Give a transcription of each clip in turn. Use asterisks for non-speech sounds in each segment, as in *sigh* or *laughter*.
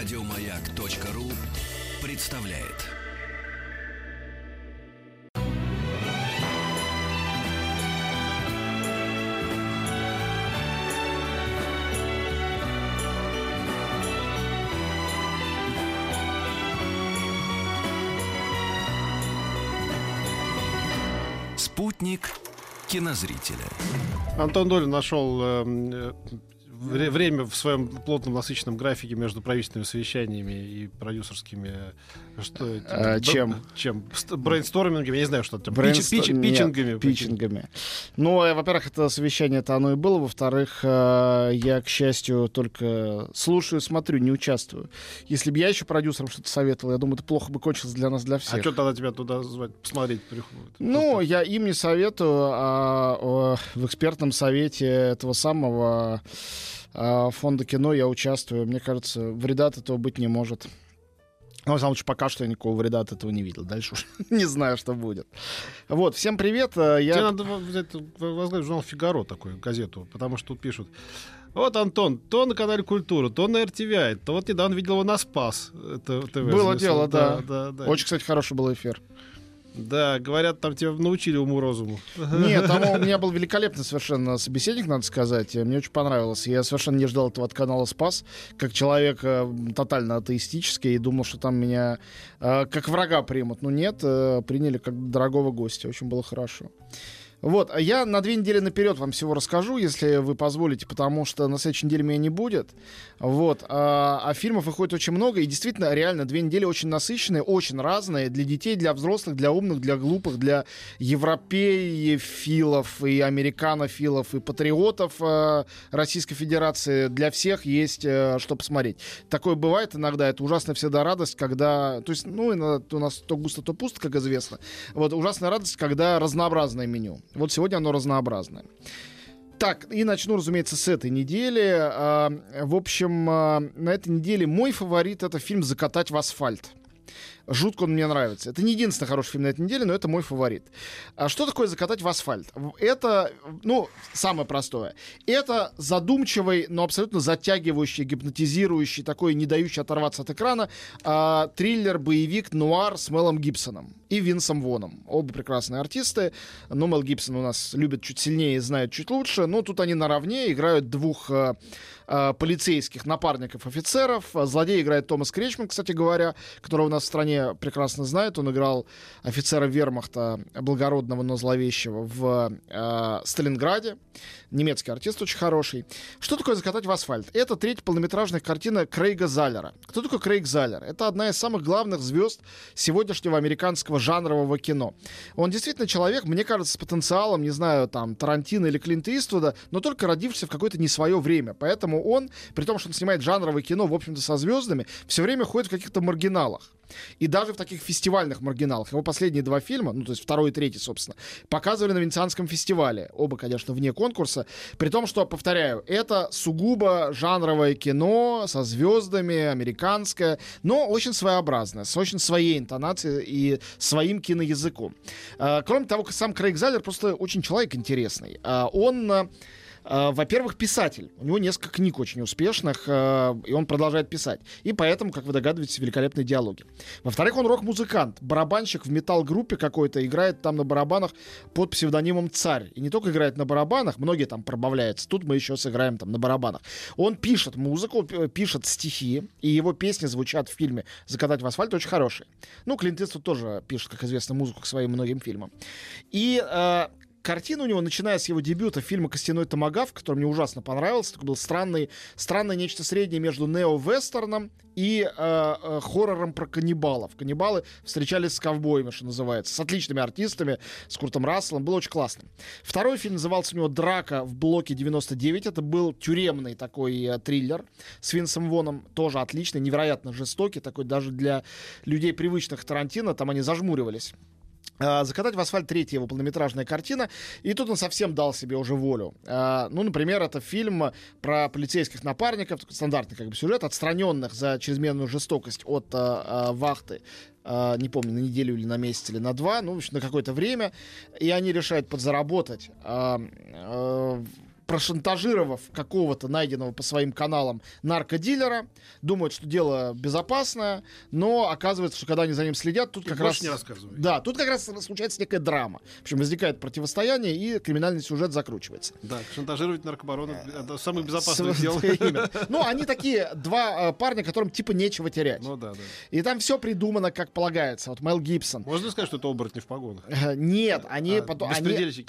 Радиомаяк.ру представляет. Спутник кинозрителя. Антон Долин нашел э, вре- время в своем плотном насыщенном графике между правительственными совещаниями и продюсерскими что? А, Б- чем? чем Ст- брейнстормингами я не знаю что это Брейнст- Пич- пич- нет, питчингами питчингами. Ну, э, во-первых, это совещание это оно и было. Во-вторых, э, я, к счастью, только слушаю, смотрю, не участвую. Если бы я еще продюсерам что-то советовал, я думаю, это плохо бы кончилось для нас, для всех. а что тогда тебя туда звать посмотреть приходят Ну, я им не советую, а в экспертном совете этого самого э, фонда кино я участвую. Мне кажется, вреда от этого быть не может. Ну, во всяком случае, пока что я никакого вреда от этого не видел. Дальше уж *laughs* не знаю, что будет. Вот, всем привет. э, Тебе Я... надо взять, возглавить журнал «Фигаро» такой, газету, потому что тут пишут вот, Антон, то на канале «Культура», то на RTVI, то вот недавно видел его на «Спас». Это, ТВ Было дело, да. да, да. Очень, кстати, хороший был эфир. Да, говорят, там тебя научили уму-розуму. Нет, там у меня был великолепный совершенно собеседник, надо сказать. Мне очень понравилось. Я совершенно не ждал этого от канала «Спас», как человек э, тотально атеистический, и думал, что там меня э, как врага примут. Но нет, э, приняли как дорогого гостя. Очень было хорошо. Вот, а я на две недели наперед вам всего расскажу, если вы позволите, потому что на следующей неделе меня не будет. Вот, а, а фильмов выходит очень много, и действительно, реально, две недели очень насыщенные, очень разные, для детей, для взрослых, для умных, для глупых, для европеефилов и американофилов и патриотов э, Российской Федерации. Для всех есть э, что посмотреть. Такое бывает иногда, это ужасная всегда радость, когда... То есть, ну, иногда у нас то густо, то пусто, как известно. Вот, ужасная радость, когда разнообразное меню. Вот сегодня оно разнообразное. Так, и начну, разумеется, с этой недели. А, В общем, а, на этой неделе мой фаворит это фильм «Закатать в асфальт». Жутко он мне нравится. Это не единственный хороший фильм на этой неделе, но это мой фаворит. А что такое закатать в асфальт? Это, ну, самое простое. Это задумчивый, но абсолютно затягивающий, гипнотизирующий, такой, не дающий оторваться от экрана, а, триллер, боевик, нуар с Мелом Гибсоном и Винсом Воном. Оба прекрасные артисты. Но Мел Гибсон у нас любит чуть сильнее и знает чуть лучше. Но тут они наравне играют двух э, э, полицейских напарников офицеров. Злодей играет Томас Кречман, кстати говоря, которого у нас в стране прекрасно знают. Он играл офицера вермахта, благородного, но зловещего, в э, Сталинграде. Немецкий артист очень хороший. Что такое «Закатать в асфальт»? Это третья полнометражная картина Крейга Заллера. Кто такой Крейг Заллер? Это одна из самых главных звезд сегодняшнего американского жанрового кино. Он действительно человек, мне кажется, с потенциалом, не знаю, там, Тарантино или Клинта Иствуда, но только родившийся в какое-то не свое время. Поэтому он, при том, что он снимает жанровое кино, в общем-то, со звездами, все время ходит в каких-то маргиналах. И даже в таких фестивальных маргиналах. Его последние два фильма, ну, то есть второй и третий, собственно, показывали на Венецианском фестивале. Оба, конечно, вне конкурса. При том, что, повторяю, это сугубо жанровое кино со звездами, американское, но очень своеобразное, с очень своей интонацией и своим киноязыком. А, Кроме того, сам Крейг Заллер просто очень человек интересный. А, Он а, во-первых, писатель. У него несколько книг очень успешных, а, и он продолжает писать. И поэтому, как вы догадываетесь, великолепные диалоги. Во-вторых, он рок-музыкант. Барабанщик в металл-группе какой-то, играет там на барабанах под псевдонимом «Царь». И не только играет на барабанах, многие там пробавляются. Тут мы еще сыграем там на барабанах. Он пишет музыку, пишет стихи, и его песни звучат в фильме «Закатать в асфальт» очень хорошие. Ну, Клинт Иствуд тоже пишет, как известно, музыку к своим многим фильмам. И э, картина у него, начиная с его дебюта фильма «Костяной томагав», который мне ужасно понравился. Такой был странный, странное нечто среднее между нео-вестерном и э, э, хоррором про каннибалов. Каннибалы встречались с ковбоями, что называется, с отличными артистами, с Куртом Расселом. Было очень классно. Второй фильм назывался у него «Драка в блоке 99». Это был тюремный такой э, триллер с Винсом Воном. Тоже отличный, невероятно жестокий. Такой даже для людей, привычных Тарантино. Там они зажмуривались. А, «Закатать в асфальт» третья его полнометражная картина, и тут он совсем дал себе уже волю. А, Ну, например, это фильм про полицейских напарников, стандартный как бы сюжет, отстраненных за чрезмерную жестокость от а, вахты не помню, на неделю или на месяц или на два, ну, в общем, на какое-то время, и они решают подзаработать. Прошантажировав какого-то найденного по своим каналам наркодилера, думают, что дело безопасное, но оказывается, что когда они за ним следят, тут Ты как раз... не рассказывай. Да, тут как раз случается некая драма. В общем, возникает противостояние, и криминальный сюжет закручивается. Да, шантажировать наркобарона это самое безопасное дело. *laughs* Ну, они такие два э, парня, которым типа нечего терять. Ну да, да. И там все придумано, как полагается. Вот Мел Гибсон. Можно сказать, что это оборотни в погонах? Э, Нет, они А, потом...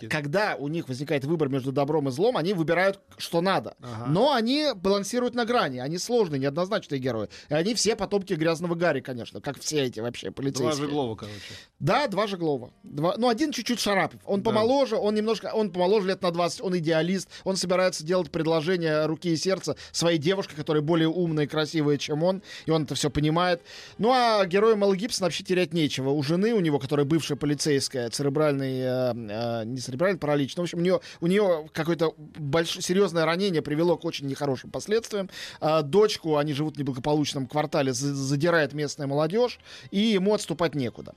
когда у них возникает выбор между добром и злом, они выбирают, что надо. Ага. Но они балансируют на грани. Они сложные, неоднозначные герои. И они все потомки грязного Гарри, конечно, как все эти вообще Два полицейские. Жеглова, короче. Да, два Жеглова. Два... Ну, один чуть-чуть Шарапов. Он Да. помоложе, он немножко, он помоложе лет на 20, он идеалист, он собирается делать предложение руки и сердца своей девушке, которая более умная и красивая, чем он, и он это все понимает. Ну, а герою Мэл Гибсона вообще терять нечего. У жены, у него, которая бывшая полицейская, церебральный, э, э, не церебральный паралич, но, в общем, у нее, у нее какое-то большое, серьезное ранение привело к очень нехорошим последствиям. А дочку, они живут в неблагополучном квартале, за- задирает местная молодежь, и ему отступать некуда.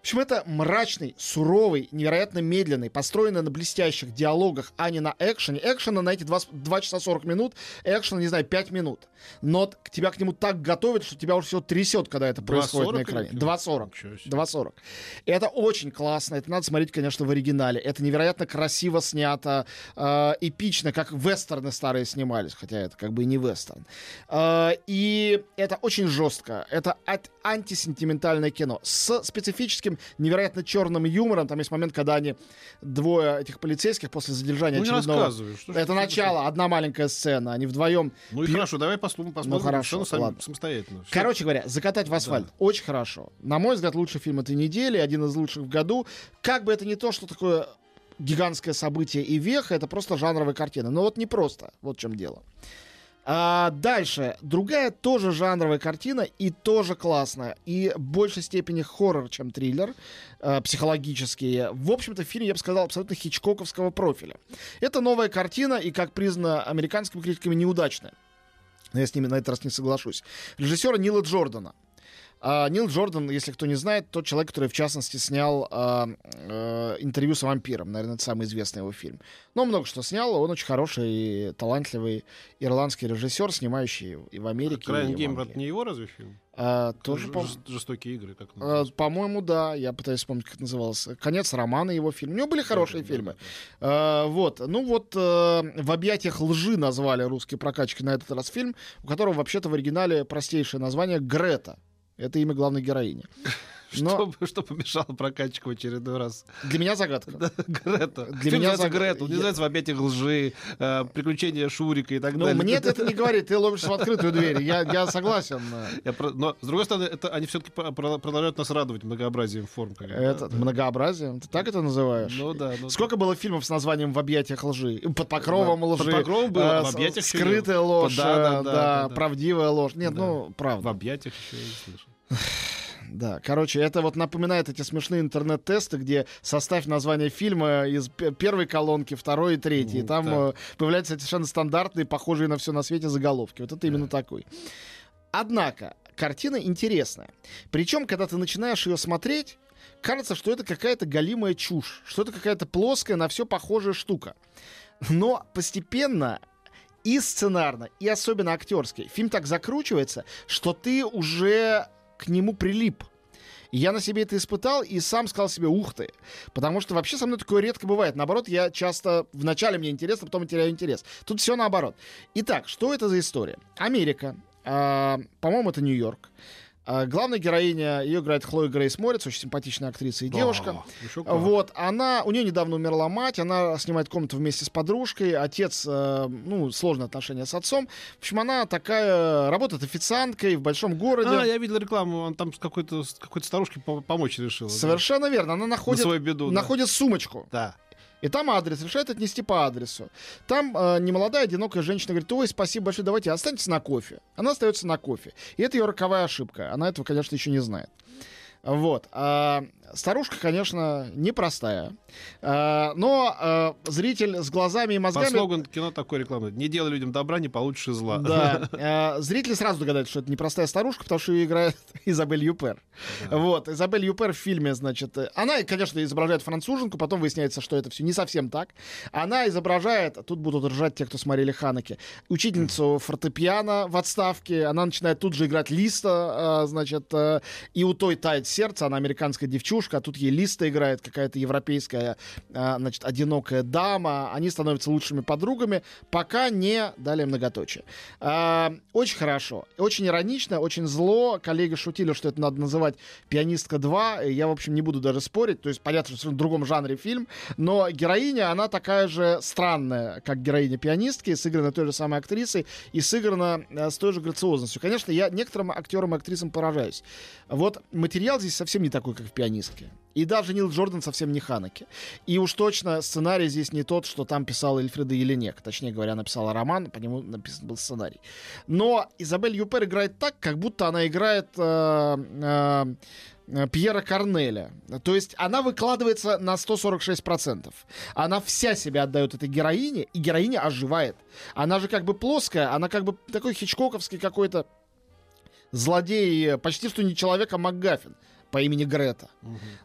В общем, это мрачный, суровый, невероятно медленный, построенный на блестящих диалогах, а не на экшене. Экшена на эти 2, 2 часа 40 минут, экшена, не знаю, 5 минут. Но к- тебя к нему так готовят, что тебя уже все трясет, когда это происходит на 2.40 экране. или- 2.40. Ничего себе. 2.40. Это очень классно. Это надо смотреть, конечно, в оригинале. Это невероятно красиво снято, э, эпично, как вестерны старые снимались, хотя это как бы и не вестерн. Э, и это очень жестко. Это антисентиментальное кино с специфическим, невероятно черным юмором. Там есть момент, когда они двое этих полицейских после задержания Ну очередного. что Это начало, одна маленькая сцена. Они вдвоем Ну и пьют- хорошо, давай послушаем, посмотрим хорошо, сцену сами- ладно. самостоятельно. Всё. Короче говоря, закатать в асфальт очень хорошо. На мой взгляд, лучший фильм этой недели, один из лучших в году. Как бы это не то, что такое гигантское событие и веха, это просто жанровая картина. Но вот не просто, вот в чем дело. А дальше, другая тоже жанровая картина и тоже классная. И в большей степени хоррор, чем триллер, э, психологический. В общем-то, фильм, я бы сказал, абсолютно хичкоковского профиля. Это новая картина и, как признано американскими критиками, неудачная. Но я с ними на этот раз не соглашусь. Режиссера Нила Джордана. А, Нил Джордан, если кто не знает, тот человек, который, в частности, снял а, э, интервью с вампиром. Наверное, это самый известный его фильм. Но много что снял. Он очень хороший и талантливый ирландский режиссер, снимающий и в Америке. Крайн и в Гейм, это не его разве фильм? А, тоже, Ж- по- жест- Жестокие игры, как а, по-моему, да. Я пытаюсь вспомнить, как это называлось. Конец романа его фильм. У него были хорошие Да, фильмы. да, да. А, вот, ну вот э, в объятиях лжи назвали русские прокачки на этот раз фильм, у которого вообще-то в оригинале простейшее название Грета. Это имя главной героини. Но Что, *laughs* что помешало прокатчику в очередной раз? для меня загадка. *laughs* Грета. Для Фильм меня называется заг- Грета. Он не называется в объятиях лжи, э, приключения Шурика и так Ну, далее. мне *laughs* это не говорит, ты ловишься в открытую дверь. Я, я согласен. Я про- Но, с другой стороны, это, они все-таки продолжают нас радовать многообразием форм. как Это да. многообразие. Ты так это называешь? Ну да. ну Сколько было фильмов с названием «В объятиях лжи»? Под покровом Да, лжи. «Под покровом» было, э, «В объятиях» Скрытая не- ложь. Да, да, э, да, да, да. правдивая ложь. Нет, Да. ну, В правда. объятиях еще я не слышал. Да, короче, это вот напоминает эти смешные интернет-тесты, где составь название фильма из первой колонки, второй и третьей. Ну, там так. э, появляются совершенно стандартные, похожие на все на свете заголовки. Вот это именно такой. Однако, картина интересная. Причем, когда ты начинаешь ее смотреть, кажется, что это какая-то галимая чушь, что это какая-то плоская, на все похожая штука. Но постепенно и сценарно, и особенно актерский, фильм так закручивается, что ты уже к нему прилип. И я на себе это испытал и сам сказал себе, ух ты. Потому что вообще со мной такое редко бывает. Наоборот, я часто вначале мне интересно, потом теряю интерес. Тут все наоборот. Итак, что это за история? Америка. а, по-моему, это Нью-Йорк. А, главная героиня, ее играет Хлоя Грейс Морец, очень симпатичная актриса и девушка. Еще как. Вот, она, у нее недавно умерла мать, она снимает комнату вместе с подружкой, отец, э, ну, сложные отношения с отцом. В общем, она такая, работает официанткой в большом городе. А, я видел рекламу, он там с какой-то с какой-то старушкой по- помочь решил. да. Совершенно верно, она На находит, свою беду. да. находит сумочку. Да. И там адрес, решает отнести по адресу. Там э, немолодая, одинокая женщина говорит, ой, спасибо большое, давайте останьтесь на кофе. Она остается на кофе. И это ее роковая ошибка. Она этого, конечно, еще не знает. Вот. А, старушка, конечно, непростая. А, но а, зритель с глазами и По мозгами... слогану кино такой рекламы. Не делай людям добра, не получишь и зла. Да. *laughs* А, зритель сразу догадается, что это непростая старушка, потому что ее играет *laughs* Изабель Юпер. Вот. Изабель Юпер в фильме, значит... Она, конечно, изображает француженку, потом выясняется, что это все не совсем так. Она изображает, тут будут ржать те, кто смотрели Ханаки, учительницу фортепиано в отставке. Она начинает тут же играть Листа, а, значит, э, и у той тает сердце, она американская девчушка, а тут ей Листа играет, какая-то европейская, а, значит, одинокая дама. Они становятся лучшими подругами, пока не далее многоточие. А, очень хорошо, очень иронично, очень зло. Коллеги шутили, что это надо называть «Пианистка 2». И Я, в общем, не буду даже спорить. То есть, понятно, что в другом жанре фильм. Но героиня, она такая же странная, как героиня пианистки, сыграна той же самой актрисой и сыграна э, с той же грациозностью. Конечно, я некоторым актерам и актрисам поражаюсь. Вот материал здесь совсем не такой, как в «Пианистке». И даже Нил Джордан совсем не Ханаки. И уж точно сценарий здесь не тот, что там писал Эльфреда Еленек. Точнее говоря, написала роман, по нему написан был сценарий. Но Изабель Юпер играет так, как будто она играет э, э, Пьера Корнеля. То есть она выкладывается на 146%. Она вся себя отдает этой героине, и героиня оживает. Она же как бы плоская, она как бы такой хичкоковский какой-то злодей, почти что не человек, а МакГаффин по имени Грета.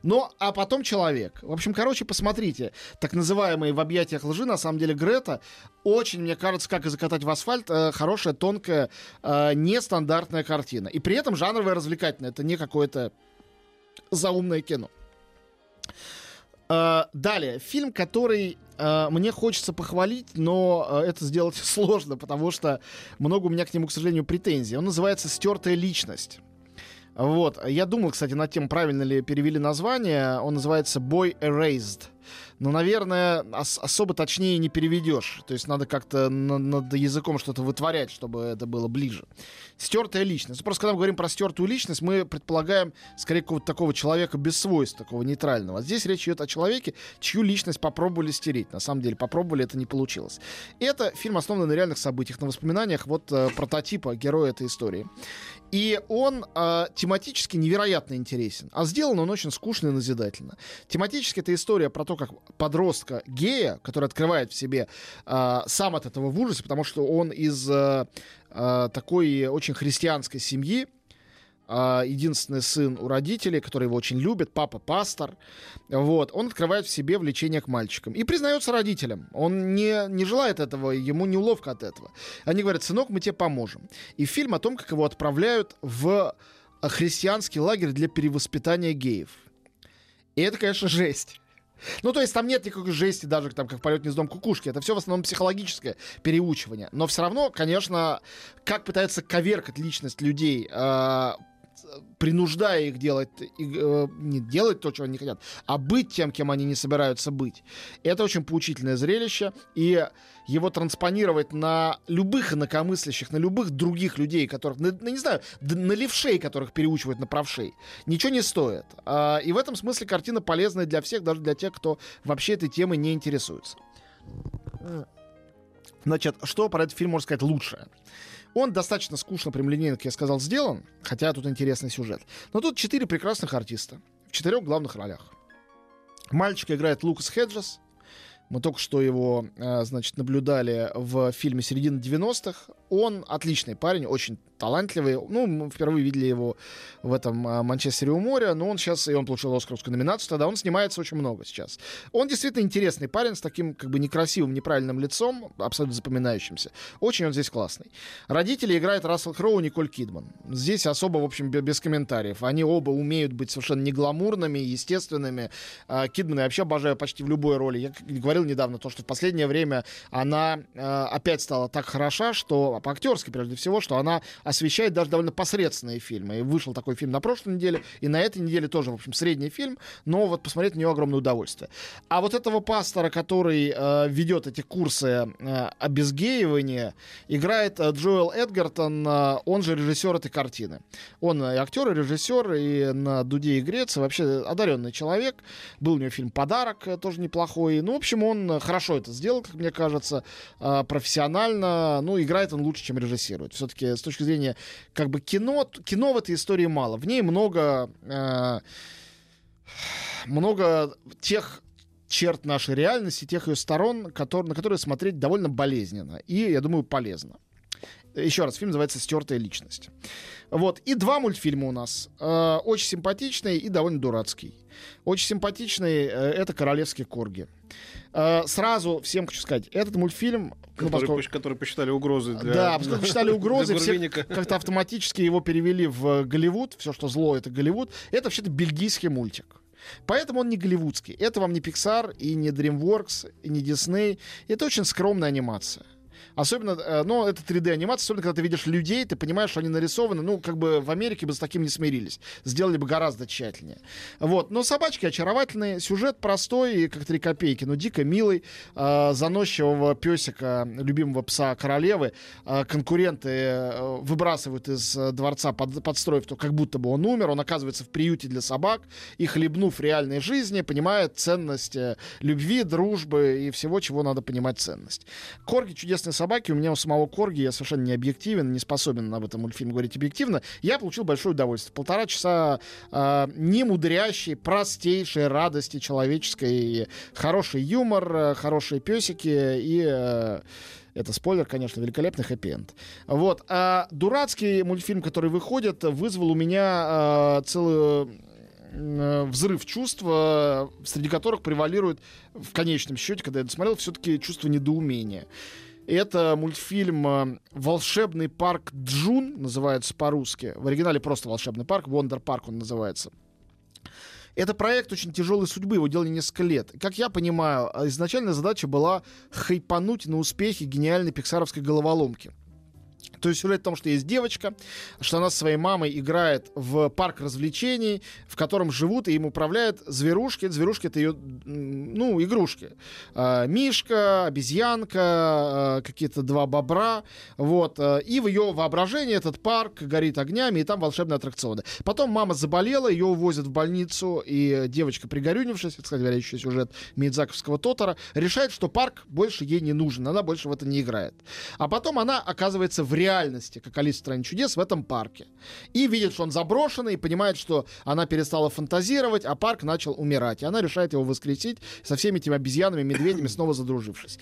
Ну, а потом человек. В общем, короче, посмотрите. Так называемые в объятиях лжи, на самом деле, Грета очень, мне кажется, как и закатать в асфальт, э, хорошая, тонкая, э, нестандартная картина. И при этом жанровая развлекательная. Это не какое-то заумное кино. Э, далее, фильм, который э, мне хочется похвалить, но э, это сделать *laughs* сложно, потому что много у меня к нему, к сожалению, претензий. Он называется «Стертая личность». Вот. Я думал, кстати, над тем, правильно ли перевели название. Он называется Boy Erased. Но, наверное, ос- особо точнее не переведешь. То есть надо как-то на- над языком что-то вытворять, чтобы это было ближе. Стертая личность. Просто когда мы говорим про стертую личность, мы предполагаем скорее какого-то такого человека без свойств, такого нейтрального. А здесь речь идет о человеке, чью личность попробовали стереть. На самом деле, попробовали, это не получилось. Это фильм, основанный на реальных событиях, на воспоминаниях вот э, прототипа героя этой истории. И он э, тематически невероятно интересен. А сделан он очень скучно и назидательно. Тематически это история про то, как подростка гея, который открывает в себе э, сам от этого в ужасе, потому что он из э, э, такой очень христианской семьи, единственный сын у родителей, который его очень любит, папа пастор, вот, он открывает в себе влечение к мальчикам и признается родителям. Он не, не желает этого, ему неуловко от этого. Они говорят, сынок, мы тебе поможем. И фильм о том, как его отправляют в христианский лагерь для перевоспитания геев. И это, конечно, жесть. Ну, то есть там нет никакой жести, даже там, как полет гнездом кукушки. Это все в основном психологическое переучивание. Но все равно, конечно, как пытаются коверкать личность людей, э, принуждая их делать, и, э, не делать то, чего они хотят, а быть тем, кем они не собираются быть. Это очень поучительное зрелище, и его транспонировать на любых инакомыслящих, на любых других людей, которых, на, на, не знаю, на левшей, которых переучивают на правшей, ничего не стоит. А, и в этом смысле картина полезная для всех, даже для тех, кто вообще этой темой не интересуется. Значит, что про этот фильм можно сказать лучшее? Он достаточно скучно, прямолинейно, как я сказал, сделан, хотя тут интересный сюжет. Но тут четыре прекрасных артиста в четырех главных ролях. Мальчика играет Лукас Хеджес. Мы только что его, э, значит, наблюдали в фильме «Середина 90-х». Он отличный парень, очень талантливый. Ну, мы впервые видели его в этом э, «Манчестере у моря», но он сейчас, и он получил Оскаровскую номинацию тогда, он снимается очень много сейчас. Он действительно интересный парень с таким, как бы, некрасивым, неправильным лицом, абсолютно запоминающимся. Очень он здесь классный. Родители играют Рассел Кроу и Николь Кидман. Здесь особо, в общем, бе- без комментариев. Они оба умеют быть совершенно не гламурными, естественными. А, Кидман я вообще обожаю почти в любой роли. Я как говорил недавно то, что в последнее время она э, опять стала так хороша, что по-актерски прежде всего, что она освещает даже довольно посредственные фильмы. И вышел такой фильм на прошлой неделе, и на этой неделе тоже, в общем, средний фильм, но вот посмотреть на него огромное удовольствие. А вот этого пастора, который э, ведет эти курсы э, обезгеивания, играет э, Джоэл Эдгартон, э, он же режиссер этой картины. Он и актер, и режиссер, и на дуде и греться, вообще одаренный человек. Был у него фильм «Подарок», э, тоже неплохой. Ну, в общем, он хорошо это сделал, как мне кажется, э, профессионально. Ну, играет он лучше, чем режиссирует. Все-таки с точки зрения как бы кино, кино в этой истории мало. В ней много... Э, много тех черт нашей реальности, тех ее сторон, который, на которые смотреть довольно болезненно и, я думаю, полезно. Еще раз, фильм называется «Стертая личность». Вот. И два мультфильма у нас. Э, очень симпатичный и довольно дурацкий. Очень симпатичный э, это «Королевский корги». Э, сразу всем хочу сказать, этот мультфильм... Ну, который, поскольку... который посчитали угрозой для... Да, поскольку посчитали *laughs* угрозой, все как-то автоматически его перевели в Голливуд. Все, что зло, это Голливуд. Это вообще-то бельгийский мультик. Поэтому он не голливудский. Это вам не Pixar и не DreamWorks и не Disney. Это очень скромная анимация. Особенно, ну, это 3D-анимация, особенно, когда ты видишь людей, ты понимаешь, что они нарисованы, ну, как бы в Америке бы с таким не смирились. Сделали бы гораздо тщательнее. Вот. Но собачки очаровательные, сюжет простой, как три копейки, но дико милый. Э, заносчивого песика, любимого пса королевы, э, конкуренты э, выбрасывают из э, дворца, под, подстроив то, как будто бы он умер. Он оказывается в приюте для собак и, хлебнув реальной жизни, понимает ценность э, любви, дружбы и всего, чего надо понимать ценность. Корги чудесные собаки собаки, у меня у самого Корги, я совершенно не объективен, не способен об этом мультфильме говорить объективно, я получил большое удовольствие. Полтора часа э, немудрящей, простейшей радости человеческой, хороший юмор, э, хорошие песики и... Э, это спойлер, конечно, великолепный хэппи-энд. Вот. А дурацкий мультфильм, который выходит, вызвал у меня э, целую взрыв чувств, среди которых превалирует в конечном счете, когда я досмотрел, все-таки чувство недоумения. Это мультфильм э, «Волшебный парк Джун», называется по-русски. В оригинале просто «Волшебный парк», «Вондер парк» он называется. Это проект очень тяжелой судьбы, его делали несколько лет. Как я понимаю, изначально задача была хайпануть на успехе гениальной пиксаровской головоломки — то есть сюжет в том, что есть девочка, что она со своей мамой играет в парк развлечений, в котором живут и им управляют зверушки. Зверушки — это ее, ну, игрушки. А, мишка, обезьянка, а, какие-то два бобра. Вот. А, и в ее воображении этот парк горит огнями, и там волшебные аттракционы. Потом мама заболела, ее увозят в больницу, и девочка, пригорюнившись, кстати говоря, еще сюжет Мидзаковского Тотора, решает, что парк больше ей не нужен, она больше в это не играет. А потом она оказывается в реальности, как Алиса в стране чудес, в этом парке. И видит, что он заброшенный, и понимает, что она перестала фантазировать, а парк начал умирать. И она решает его воскресить со всеми этими обезьянами, медведями, снова задружившись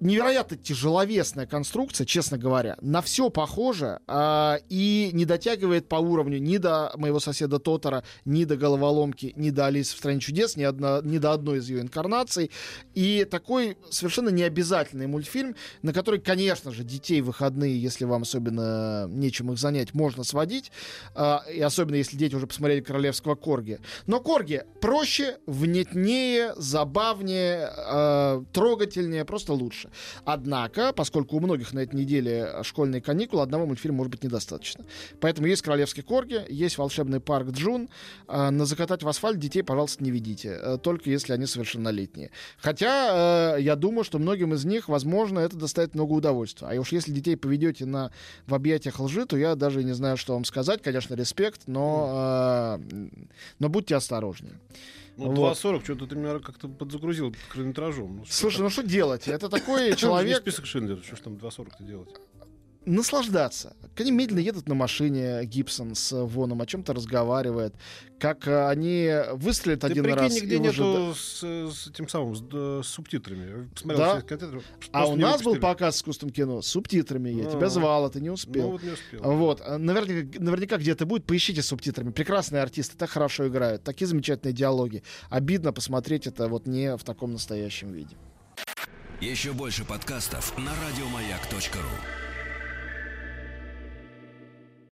невероятно тяжеловесная конструкция, честно говоря. На все похоже э, и не дотягивает по уровню ни до моего соседа Тотора, ни до головоломки, ни до Алисы в стране чудес, ни, одна, ни до одной из ее инкарнаций. И такой совершенно необязательный мультфильм, на который, конечно же, детей выходные, если вам особенно нечем их занять, можно сводить. Э, и особенно, если дети уже посмотрели «Королевского Корги». Но Корги проще, внятнее, забавнее, э, трогательнее, просто лучше. Однако, поскольку у многих на этой неделе школьные каникулы, одного мультфильма может быть недостаточно. Поэтому есть «Королевский корги», есть «Волшебный парк Джун». А, на «Закатать в асфальт» детей, пожалуйста, не ведите. Э, только если они совершеннолетние. Хотя э, я думаю, что многим из них, возможно, это доставит много удовольствия. А уж если детей поведете на, в объятиях лжи, то я даже не знаю, что вам сказать. Конечно, респект, но, э, но будьте осторожнее. Ну, 2.40, что-то ты меня как-то подзагрузил хронометражом. Ну, Слушай, ну что делать? Это такой человек... список Шиндлера, что ж там 2.40-то делать? Наслаждаться. Они медленно едут на машине, Гибсон с Воном, о чем-то разговаривает, как э, они выстрелят Ты один прикинь, раз. нигде и нету уже... с, с тем самым, с, с субтитрами. Посмотрел да? А у нас был показ с искусственным кино с субтитрами. Я а, тебя звал, а ты не успел. Ну, вот не успел. Вот. Наверняка, наверняка где-то будет. Поищите с субтитрами. Прекрасные артисты, так хорошо играют. Такие замечательные диалоги. Обидно посмотреть это вот не в таком настоящем виде. Еще больше подкастов на радиомаяк.ру